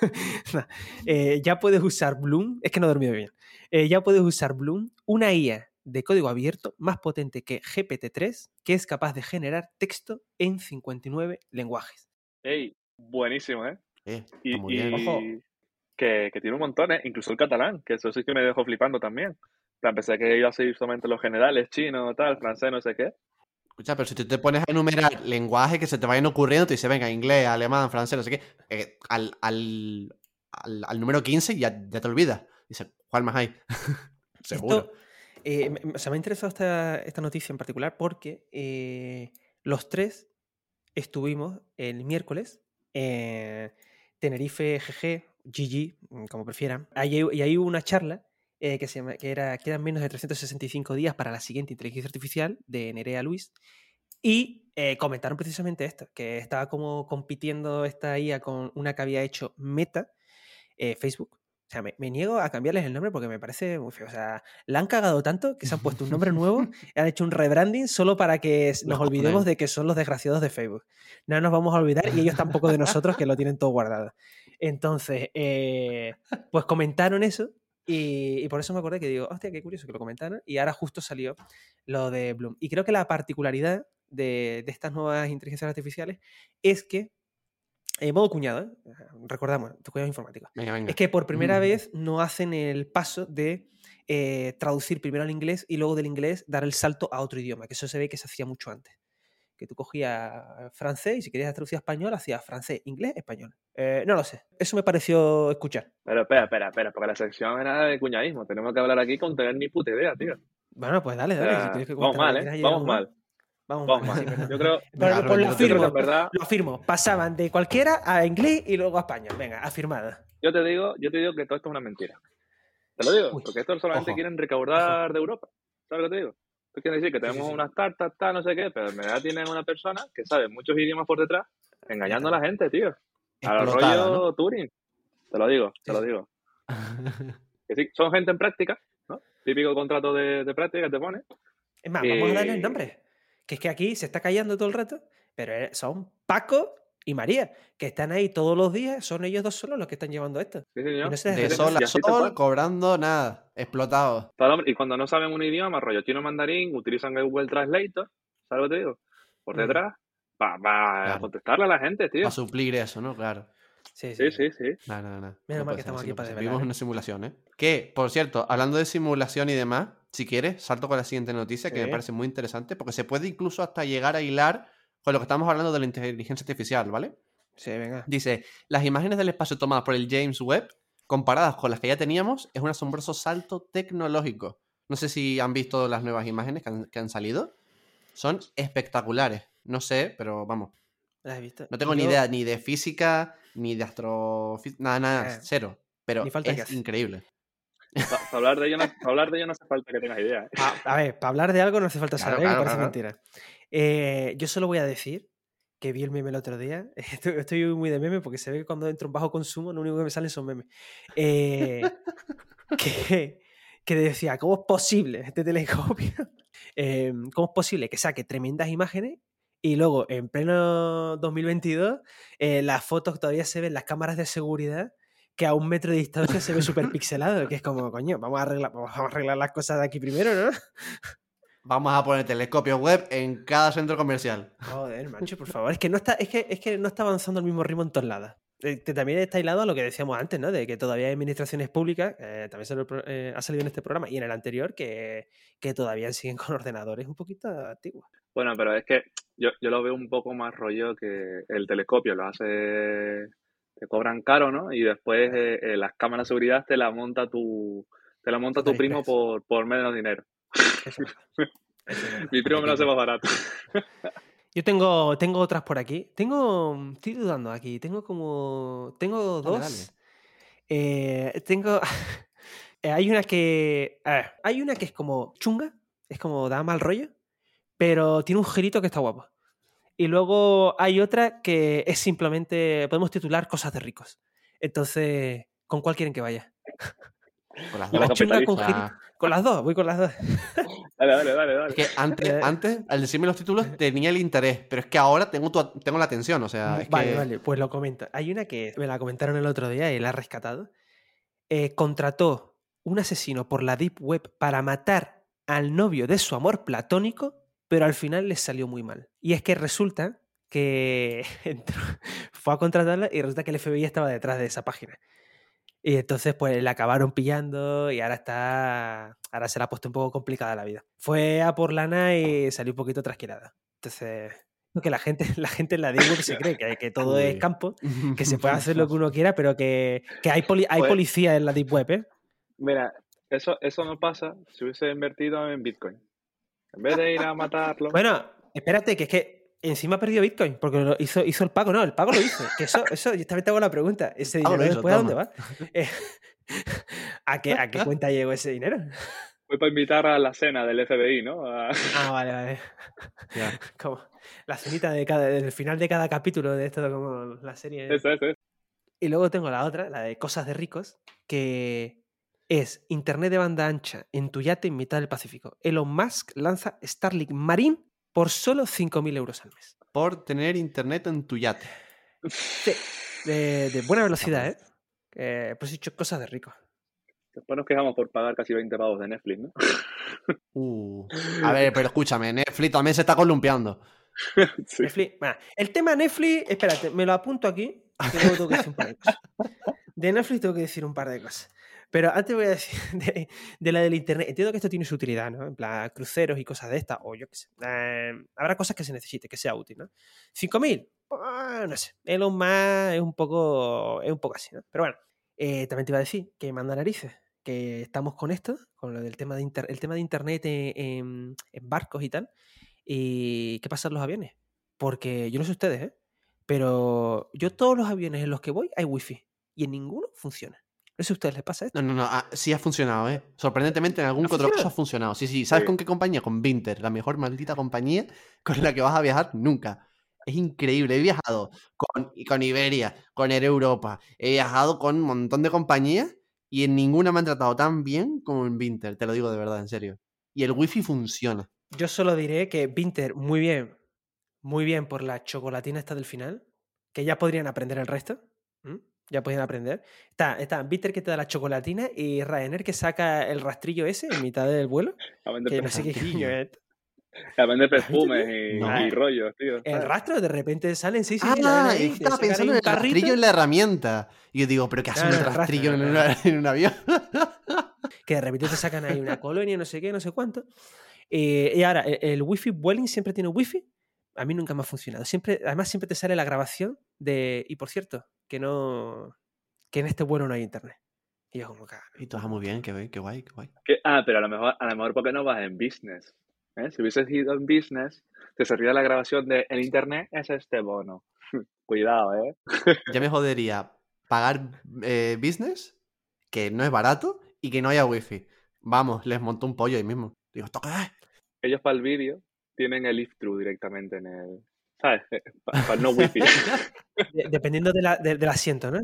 Nah. Eh, ya puedes usar Bloom, es que no he dormido bien. Eh, ya puedes usar Bloom, una IA de código abierto más potente que GPT-3, que es capaz de generar texto en 59 lenguajes. Ey, buenísimo, ¿eh? Eh, Y, muy bien. y Ojo. Que, que tiene un montón, ¿eh? Incluso el catalán, que eso sí que me dejó flipando también. Pensé que iba a seguir solamente los generales, chino, tal, francés, no sé qué. Escucha, pero si tú te pones a enumerar lenguajes que se te vayan ocurriendo, te dice, venga, inglés, alemán, francés, no sé qué, eh, al, al, al, al número 15 ya, ya te olvidas. Dice, ¿cuál más hay? Seguro. Esto, eh, me- sea, me ha interesado esta, esta noticia en particular porque eh, los tres estuvimos el miércoles en Tenerife GG, GG, como prefieran. Ahí- y ahí hubo una charla eh, que, se que era Quedan menos de 365 días para la siguiente inteligencia artificial de Nerea Luis. Y eh, comentaron precisamente esto, que estaba como compitiendo esta IA con una que había hecho Meta, eh, Facebook. O sea, me, me niego a cambiarles el nombre porque me parece muy feo. O sea, la han cagado tanto que se han puesto un nombre nuevo, han hecho un rebranding solo para que nos olvidemos de que son los desgraciados de Facebook. No nos vamos a olvidar y ellos tampoco de nosotros que lo tienen todo guardado. Entonces, eh, pues comentaron eso y, y por eso me acordé que digo, hostia, qué curioso que lo comentaron y ahora justo salió lo de Bloom. Y creo que la particularidad de, de estas nuevas inteligencias artificiales es que, en modo cuñado, ¿eh? recordamos, tu cuñado informático, Venga, venga. es que por primera Mm. vez no hacen el paso de eh, traducir primero al inglés y luego del inglés dar el salto a otro idioma, que eso se ve que se hacía mucho antes. Que tú cogías francés y si querías traducir a español, hacías francés, inglés, español. Eh, no lo sé. Eso me pareció escuchar. Pero espera, espera, espera, porque la sección era de cuñadismo. Tenemos que hablar aquí con tener ni puta idea, tío. Bueno, pues dale, dale. si que vamos mal, ¿eh? Vamos mal. Vamos, Vamos mal. Yo creo, Pero, Claro, pues yo lo creo que verdad- lo afirmo. Pasaban de cualquiera a inglés y luego a español. Venga, afirmada. yo te digo, yo te digo que todo esto es una mentira. Te lo digo, Uy, porque esto solamente ojo. quieren recaudar de Europa. ¿Sabes lo que te digo? Tú quieres decir que Sí, sí, tenemos sí. unas tartas, tal, no sé qué, pero en verdad tienen una persona que sabe muchos idiomas por detrás, engañando a la gente, tío. A lo Explotada, rollo ¿no? Turing. Te lo digo, te Sí, lo digo. Que sí, son gente en práctica, ¿no? Típico contrato de, de práctica que te pone. Es más, vamos a darle el nombre. Que es que aquí se está callando todo el rato, pero son Paco y María, que están ahí todos los días, son ellos dos solos los que están llevando esto. Sí, señor. no se De sol Y a sol, cobrando nada. Explotado. Y cuando no saben un idioma, rollo chino mandarín, utilizan el Google Translator, ¿sabes lo que te digo? Por Mm. detrás, para Claro. contestarle a la gente, tío. Para suplir eso, ¿no? Claro. Sí, Sí, sí, sí. No, no, no. Menos No mal que estamos aquí para ser. desvelar, Vivimos una simulación, ¿eh? Que, por cierto, hablando de simulación y demás, si quieres, salto con la siguiente noticia que me parece muy interesante, porque se puede incluso hasta llegar a hilar con lo que estamos hablando de la inteligencia artificial, ¿vale? Sí, venga. Dice, las imágenes del espacio tomadas por el James Webb, comparadas con las que ya teníamos, es un asombroso salto tecnológico. No sé si han visto las nuevas imágenes que han, que han salido. Son espectaculares. No sé, pero vamos. ¿Las has visto? No tengo ni Yo- idea ni de física, ni de astrofísica, nada, nada, Eh, cero. Pero es increíble. Para hablar, de ello no, pa' hablar de ello no hace falta que tengas idea. ¿eh? A, a ver, para hablar de algo no hace falta Claro, saber, me claro, parece claro. mentira. Eh, yo solo voy a decir que vi el meme el otro día. Estoy, muy de meme porque se ve que cuando entro en bajo consumo lo único que me salen son memes. Eh, que, que decía, ¿cómo es posible este telescopio? Eh, ¿Cómo es posible que saque tremendas imágenes y luego en pleno 2022 eh, las fotos todavía se ven las cámaras de seguridad que a un metro de distancia se ve súper pixelado? Que es como, coño, vamos a, arreglar, vamos a arreglar las cosas de aquí primero, ¿no? Vamos a poner telescopios web en cada centro comercial. Joder, macho, por favor. Es que no está, es que, es que no está avanzando al mismo ritmo en todos lados. Eh, que también está hilado a lo que decíamos antes, ¿no? De que todavía hay administraciones públicas, eh, también se lo pro- eh, ha salido en este programa y en el anterior, que, que todavía siguen con ordenadores un poquito antiguos. Bueno, pero es que yo, yo lo veo un poco más rollo que el telescopio lo hace, te cobran caro, ¿no? Y después eh, eh, las cámaras de seguridad te la monta tu, te la monta tu primo por, por menos dinero. Mi primo me lo hace más barato. Yo tengo, tengo otras por aquí. Tengo, estoy dudando aquí. Tengo como, tengo Dale, dos. Eh, tengo, eh, hay una que, a ver, hay una que es como chunga, es como da mal rollo, pero tiene un girito que está guapo. Y luego hay otra que es simplemente, podemos titular cosas de ricos. Entonces, ¿con cuál quieren que vaya? Con las La dos. La con. Con las dos, voy con las dos. Dale, dale, dale, Es que antes, Eh. antes, al decirme los títulos, tenía el interés, pero es que ahora tengo, tu- tengo la atención, o sea, es vale, que... vale, pues lo comento. Hay una que me la comentaron el otro día y la he rescatado. Eh, contrató un asesino por la Deep Web para matar al novio de su amor platónico, pero al final les salió muy mal. Y es que resulta que entró- fue a contratarla y resulta que el FBI estaba detrás de esa página. Y entonces, pues la acabaron pillando y ahora está. Ahora se la ha puesto un poco complicada la vida. Fue a por lana y salió un poquito trasquilada. Entonces, que la gente, la gente en la Deep Web se cree que, que todo es campo, que se puede hacer lo que uno quiera, pero que, que hay, poli- hay Pues- policía en la Deep Web, ¿eh? Mira, eso, eso no pasa si hubiese invertido en Bitcoin. En vez de ir a matarlo. Bueno, espérate, que es que encima ha perdido Bitcoin, porque lo hizo, hizo el pago. No, el pago lo hizo. Que eso, eso, yo también te hago la pregunta. ¿Ese pago dinero hizo, después a dónde va? Eh, ¿a, qué, ¿A qué cuenta llegó ese dinero? Fue para invitar a la cena del FBI, ¿no? A- Ah, vale, vale. Como la cenita de cada, del final de cada capítulo de esto, como la serie. Eso, eso, eso. Y luego tengo la otra, la de cosas de ricos, que es Internet de banda ancha en tu yate en mitad del Pacífico. Elon Musk lanza Starlink Marine por solo 5.000 euros al mes. Por tener internet en tu yate. Sí, de, de buena velocidad, ¿eh? Que, pues he dicho cosas de ricos. Después nos quejamos por pagar casi 20 pavos de Netflix, ¿no? Uh. A ver, pero escúchame, Netflix también se está columpiando. Sí. Netflix, bueno, el tema Netflix, espérate, me lo apunto aquí, que luego tengo que decir un par de cosas. De Netflix tengo que decir un par de cosas. Pero antes voy a decir de, la del internet. Entiendo que esto tiene su utilidad, ¿no? En plan, cruceros y cosas de estas, o yo qué sé. Eh, habrá cosas que se necesite, que sea útil, ¿no? ¿5.000? Pues, no sé. Elon Musk es un poco, es un poco así, ¿no? Pero bueno, eh, también te iba a decir que manda narices, que estamos con esto, con lo del tema de, inter- el tema de internet en, en- en barcos y tal. ¿Y qué pasa en los aviones? Porque yo no sé ustedes, ¿eh? Pero yo todos los aviones en los que voy hay wifi y en ninguno funciona. No sé si a ustedes les pasa esto. No, no, no, ah, sí ha funcionado, ¿eh? Sorprendentemente en algún ¿Ha que otro caso ha funcionado? funcionado. Sí, sí. ¿Sabes Sí. con qué compañía? Con Vinter, la mejor maldita compañía con la que vas a viajar nunca. Es increíble. He viajado con, con Iberia, con Air Europa, he viajado con un montón de compañías y en ninguna me han tratado tan bien como en Vinter, te lo digo de verdad, en serio. Y el wifi funciona. Yo solo diré que Vinter, muy bien, muy bien por la chocolatina esta del final, que ya podrían aprender el resto. Ya podrían aprender. Está, está Vinter que te da la chocolatina y Ryanair que saca el rastrillo ese en mitad del vuelo. A vender, Que no sé qué coño es. a vender perfumes y, No. y rollos, tío. El rastro de repente salen, sí, sí, sí, Ah, te estaba pensando en el carrito. rastrillo en la herramienta. Y yo digo, ¿pero qué hace No, un no, el rastro, rastrillo en, no, una- en un avión? que de repente te sacan ahí una colonia, no sé qué, no sé cuánto. Eh, y ahora, el, el wifi Vueling siempre tiene wifi. A mí nunca me ha funcionado. Siempre, además, siempre te sale la grabación de, y por cierto, que no, que en este vuelo no hay internet. Y yo como, "Claro, Y todo muy bien, qué, guay, qué guay, qué guay. Que- ah, pero a lo mejor, a lo mejor porque no vas en business. ¿eh? Si hubieses ido en business, te serviría la grabación de el internet es este bono. Cuidado, ¿eh? Ya me jodería pagar eh, business, que no es barato, y que no haya wifi. Vamos, les monto un pollo ahí mismo. Digo, ¿esto qué es? Ellos para el vídeo tienen el if through directamente en el. ¿Sabes? Para no wifi. De- Dependiendo de la- de- del asiento, ¿no?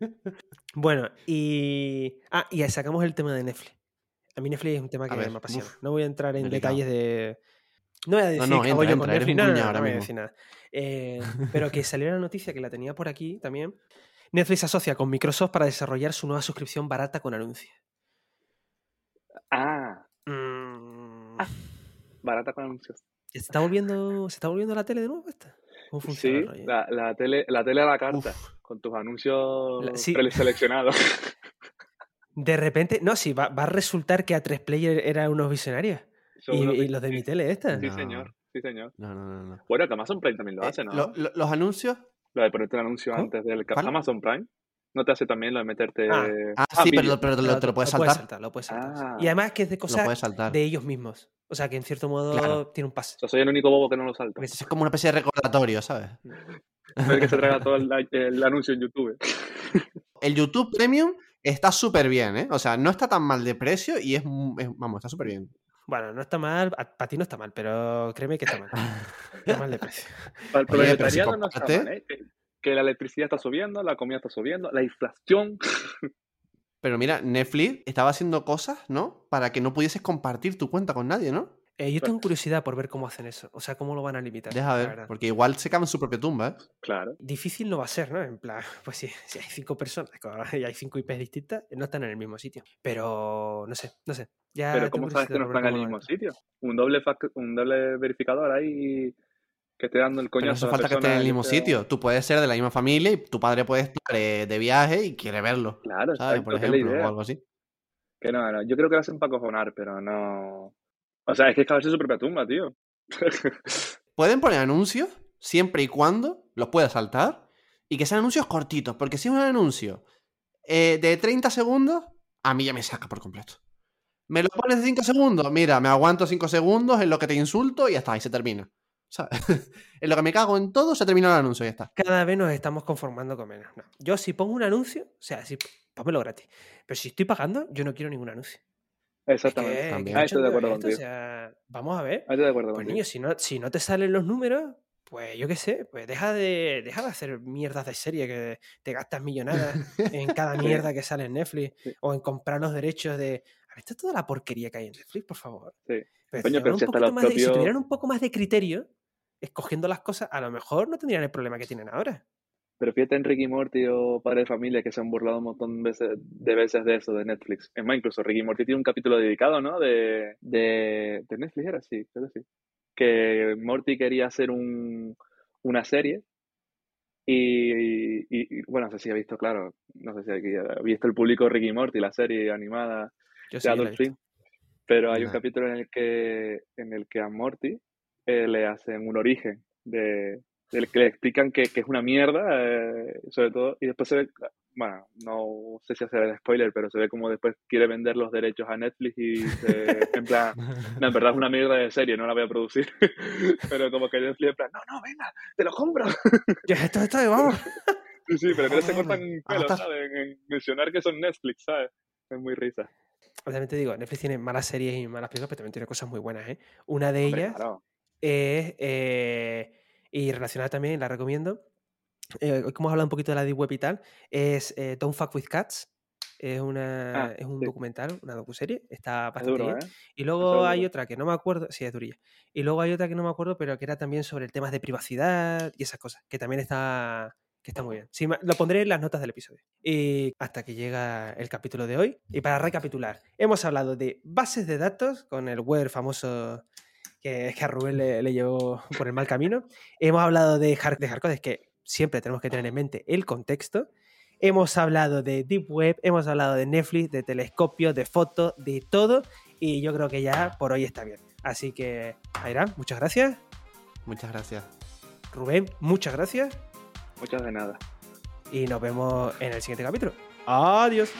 bueno, y. Ah, y sacamos el tema de Netflix. A mí Netflix es un tema que ver, me apasiona. uf, no voy a entrar en delicado. detalles de. No voy a decir no, qué hago entra, yo con entra, Netflix. No, no, no, ahora no voy a decir nada. Eh, pero que salió la noticia que la tenía por aquí también. Netflix se asocia con Microsoft para desarrollar su nueva suscripción barata con anuncios. Ah, Mm, barata con anuncios. ¿Se está volviendo, se está volviendo la tele de nuevo esta? ¿Cómo funciona? Sí, la, la tele, la tele a la carta, Uf. con tus anuncios La- sí. preseleccionados. De repente, no, sí, va, va a resultar que A3 Player eran unos visionarios. Y, unos y los de sí, mi tele esta. Sí, No. señor. Sí, señor. No, no, no. no. Bueno, que Amazon Prime también lo Eh, hace, ¿no? lo- lo- los anuncios. Lo de ponerte el anuncio antes del. Amazon Prime. ¿No te hace también lo de meterte. Ah. Ah, sí, pero, vídeo. lo- pero te lo, te lo puedes saltar. Lo puedes saltar. Ah. Y además que es de cosas de ellos mismos. O sea que en cierto modo Claro. tiene un pase. O sea, soy el único bobo que no lo salta. Es como una especie de recordatorio, ¿sabes? El que se traga todo el, el anuncio en YouTube. El YouTube Premium está súper bien, ¿eh? O sea, no está tan mal de precio y es, vamos, está súper bien. Bueno, no está mal, para ti no está mal, pero créeme que está mal. Está mal de precio. Para el si proletariado no está mal, ¿eh? Que la electricidad está subiendo, la comida está subiendo, la inflación. Pero mira, Netflix estaba haciendo cosas, ¿no? Para que no pudieses compartir tu cuenta con nadie, ¿no? Eh, yo tengo curiosidad por ver cómo hacen eso. O sea, cómo lo van a limitar. Deja ver, verdad. porque igual se cavan en su propia tumba, ¿eh? Claro. Difícil no va a ser, ¿no? En plan, pues si, si hay cinco personas y hay cinco IPs distintas, no están en el mismo sitio. Pero no sé, no sé. Ya Pero ¿cómo sabes que no están en el mismo sitio? Un doble, un doble verificador ahí que esté dando el Pero coñazo eso a la falta que esté en el mismo sea- sitio. Tú puedes ser de la misma familia y tu padre puede estar eh, de viaje y quiere verlo. Claro, ¿Sabes? exacto, Por ejemplo, o algo así. Que no, no, yo creo que lo hacen para cojonar, pero no... O sea, es que es cavarse su propia tumba, tío. Pueden poner anuncios siempre y cuando los puedas saltar y que sean anuncios cortitos, porque si es un anuncio eh, de 30 segundos, a mí ya me saca por completo. Me lo pones de 5 segundos, mira, me aguanto 5 segundos en lo que te insulto y ya está, y se termina. En lo que me cago en todo, se termina el anuncio y ya está. Cada vez nos estamos conformando con menos. No. Yo si pongo un anuncio, o sea, si pónmelo gratis. Pero si estoy pagando, yo no quiero ningún anuncio. Exactamente. ¿Qué, también. qué Ah, estoy de acuerdo es esto? O contigo. sea, vamos a ver. Ah, Estoy de acuerdo Pues contigo. niño, si no, si no te salen los números, pues yo qué sé, pues deja de, deja de hacer mierdas de serie que te gastas millonadas en cada mierda que sale en Netflix Sí. o en comprar los derechos de... A ver, esto es toda la porquería que hay en Netflix, por favor. Sí. Pero, Coño, si, pero si un hasta poquito los más de- si propios- tuvieran un poco más de criterio escogiendo las cosas, a lo mejor no tendrían el problema que tienen ahora. Pero fíjate en Ricky Morty o Padre de Familia que se han burlado un montón de veces de, veces de eso, de Netflix. Es más, incluso Ricky Morty tiene un capítulo dedicado, ¿no? De, de, de Netflix, era sí, creo que sí. Que Morty quería hacer un, una serie y, y- y, bueno, no sé si ha visto, claro, no sé si aquí ha visto el público Ricky Morty, la serie animada Yo de Adult. Swim. Pero hay un Nah. capítulo en el que, en el que a Morty eh, le hacen un origen de, del que le explican que, que es una mierda, eh, sobre todo, y después se ve, bueno, no sé si hacer el spoiler, pero se ve como después quiere vender los derechos a Netflix y se- en plan, no, en verdad es una mierda de serie, no la voy a producir, pero como que Netflix en plan, no, no, venga, te lo compro. Ya, esto, esto, vamos. Sí, sí, pero que se cortan pelo, está- ¿sabes? En, en mencionar que son Netflix, ¿sabes? Es muy risa. Obviamente digo, Netflix tiene malas series y malas películas, pero también tiene cosas muy buenas, ¿eh? Una de Hombre, ellas claro. Es, eh, y relacionada también, la recomiendo, eh, como hemos hablado un poquito de la Deep Web y tal, es eh, Don't Fuck With Cats. Es, una, Ah, es un sí. documental, una docuserie, está Es bastante duro, bien. ¿eh? Y luego es hay duro. otra que no me acuerdo, sí, es durilla. Y luego hay otra que no me acuerdo, pero que era también sobre el tema de privacidad y esas cosas, que también está, que está muy bien. Sí, lo pondré en las notas del episodio. Y hasta que llega el capítulo de hoy. Y para recapitular, hemos hablado de bases de datos con el web famoso que, que a Rubén le, le llevó por el mal camino. Hemos hablado de, hard, de hardcode, es que siempre tenemos que tener en mente el contexto. Hemos hablado de Deep Web, hemos hablado de Netflix, de telescopios, de fotos, de todo. Y yo creo que ya por hoy está bien. Así que, Aira, muchas gracias. Muchas gracias. Rubén, muchas gracias. Muchas de nada. Y nos vemos en el siguiente capítulo. Adiós.